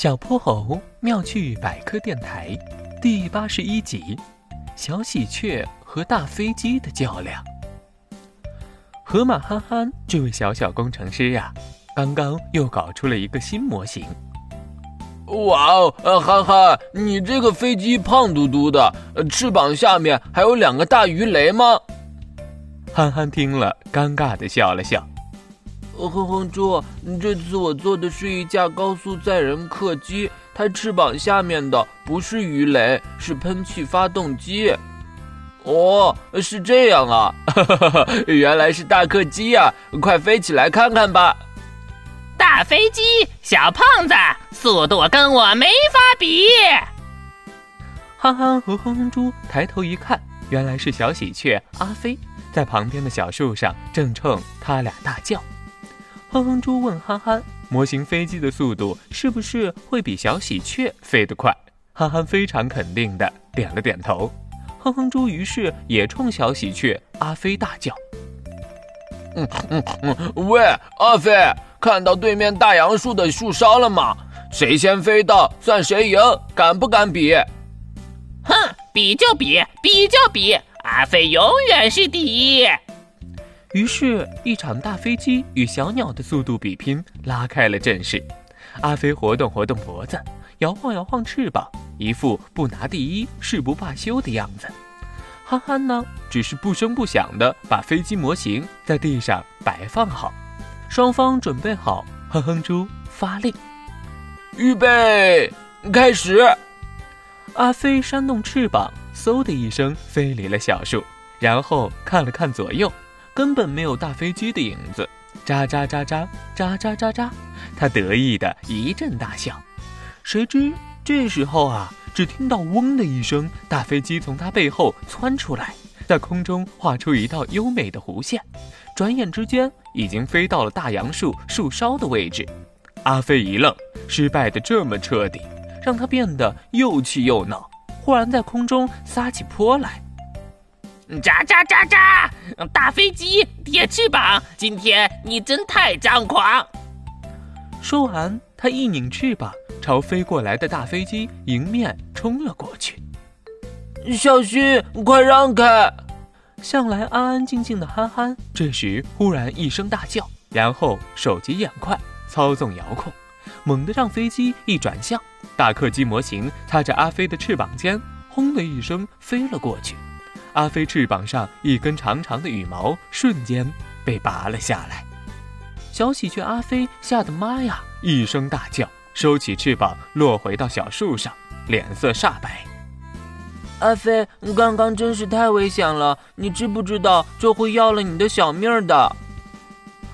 小泼猴妙趣百科电台第八十一集：小喜鹊和大飞机的较量。河马憨憨这位小小工程师呀，刚刚又搞出了一个新模型。哇哦，呃，憨憨，你这个飞机胖嘟嘟的，翅膀下面还有两个大鱼雷吗？憨憨听了，尴尬的笑了笑。哼哼猪，这次我坐的是一架高速载人客机，它翅膀下面的不是鱼雷，是喷气发动机。哦，是这样啊，原来是大客机呀！快飞起来看看吧。大飞机，小胖子，速度跟我没法比。憨憨和哼哼猪抬头一看，原来是小喜鹊阿飞在旁边的小树上，正冲他俩大叫。哼哼猪问憨憨：“模型飞机的速度是不是会比小喜鹊飞得快？”憨憨非常肯定的点了点头。哼哼猪于是也冲小喜鹊阿飞大叫：“嗯嗯嗯，喂，阿飞，看到对面大杨树的树梢了吗？谁先飞到算谁赢，敢不敢比？”“哼，比就比，比就比，阿飞永远是第一。”于是，一场大飞机与小鸟的速度比拼拉开了阵势。阿飞活动活动脖子，摇晃摇晃翅膀，一副不拿第一誓不罢休的样子。憨憨呢，只是不声不响地把飞机模型在地上摆放好。双方准备好，哼哼猪发令：“预备，开始！”阿飞扇动翅膀，嗖的一声飞离了小树，然后看了看左右。根本没有大飞机的影子，喳喳喳喳喳喳喳喳，他得意的一阵大笑。谁知这时候啊，只听到嗡的一声，大飞机从他背后窜出来，在空中画出一道优美的弧线，转眼之间已经飞到了大杨树树梢的位置。阿飞一愣，失败的这么彻底，让他变得又气又恼，忽然在空中撒起泼来。喳喳喳喳！大飞机铁翅膀，今天你真太张狂！说完，他一拧翅膀，朝飞过来的大飞机迎面冲了过去。小心，快让开！向来安安静静的憨憨，这时忽然一声大叫，然后手疾眼快，操纵遥控，猛地让飞机一转向，大客机模型擦着阿飞的翅膀尖，轰的一声飞了过去。阿飞翅膀上一根长长的羽毛瞬间被拔了下来，小喜鹊阿飞吓得妈呀一声大叫，收起翅膀落回到小树上，脸色煞白。阿飞，刚刚真是太危险了，你知不知道这会要了你的小命的？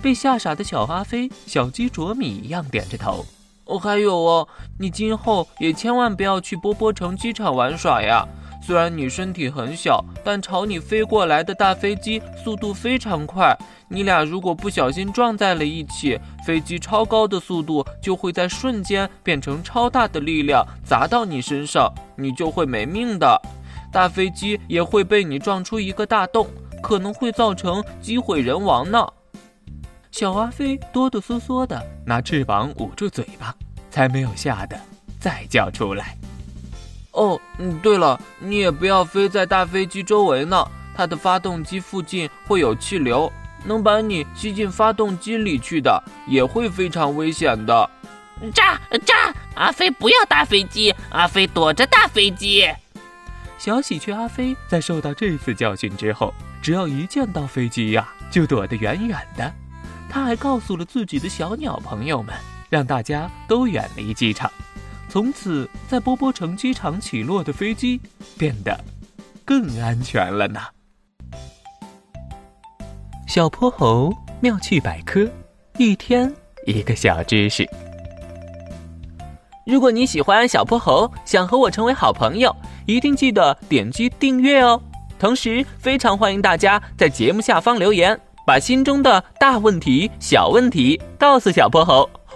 被吓傻的小阿飞小鸡啄米一样点着头。哦，还有哦，你今后也千万不要去波波城机场玩耍呀。虽然你身体很小，但朝你飞过来的大飞机速度非常快。你俩如果不小心撞在了一起，飞机超高的速度就会在瞬间变成超大的力量砸到你身上，你就会没命的。大飞机也会被你撞出一个大洞，可能会造成机毁人亡呢。小阿飞哆哆嗦嗦的拿翅膀捂住嘴巴，才没有吓得再叫出来。哦，嗯，对了，你也不要飞在大飞机周围呢，它的发动机附近会有气流，能把你吸进发动机里去的，也会非常危险的。炸炸！阿飞不要大飞机，阿飞躲着大飞机。小喜鹊阿飞在受到这次教训之后，只要一见到飞机呀，就躲得远远的。他还告诉了自己的小鸟朋友们，让大家都远离机场。从此，在波波城机场起落的飞机变得更安全了呢。小泼猴妙趣百科，一天一个小知识。如果你喜欢小泼猴，想和我成为好朋友，一定记得点击订阅哦。同时，非常欢迎大家在节目下方留言，把心中的大问题、小问题告诉小泼猴。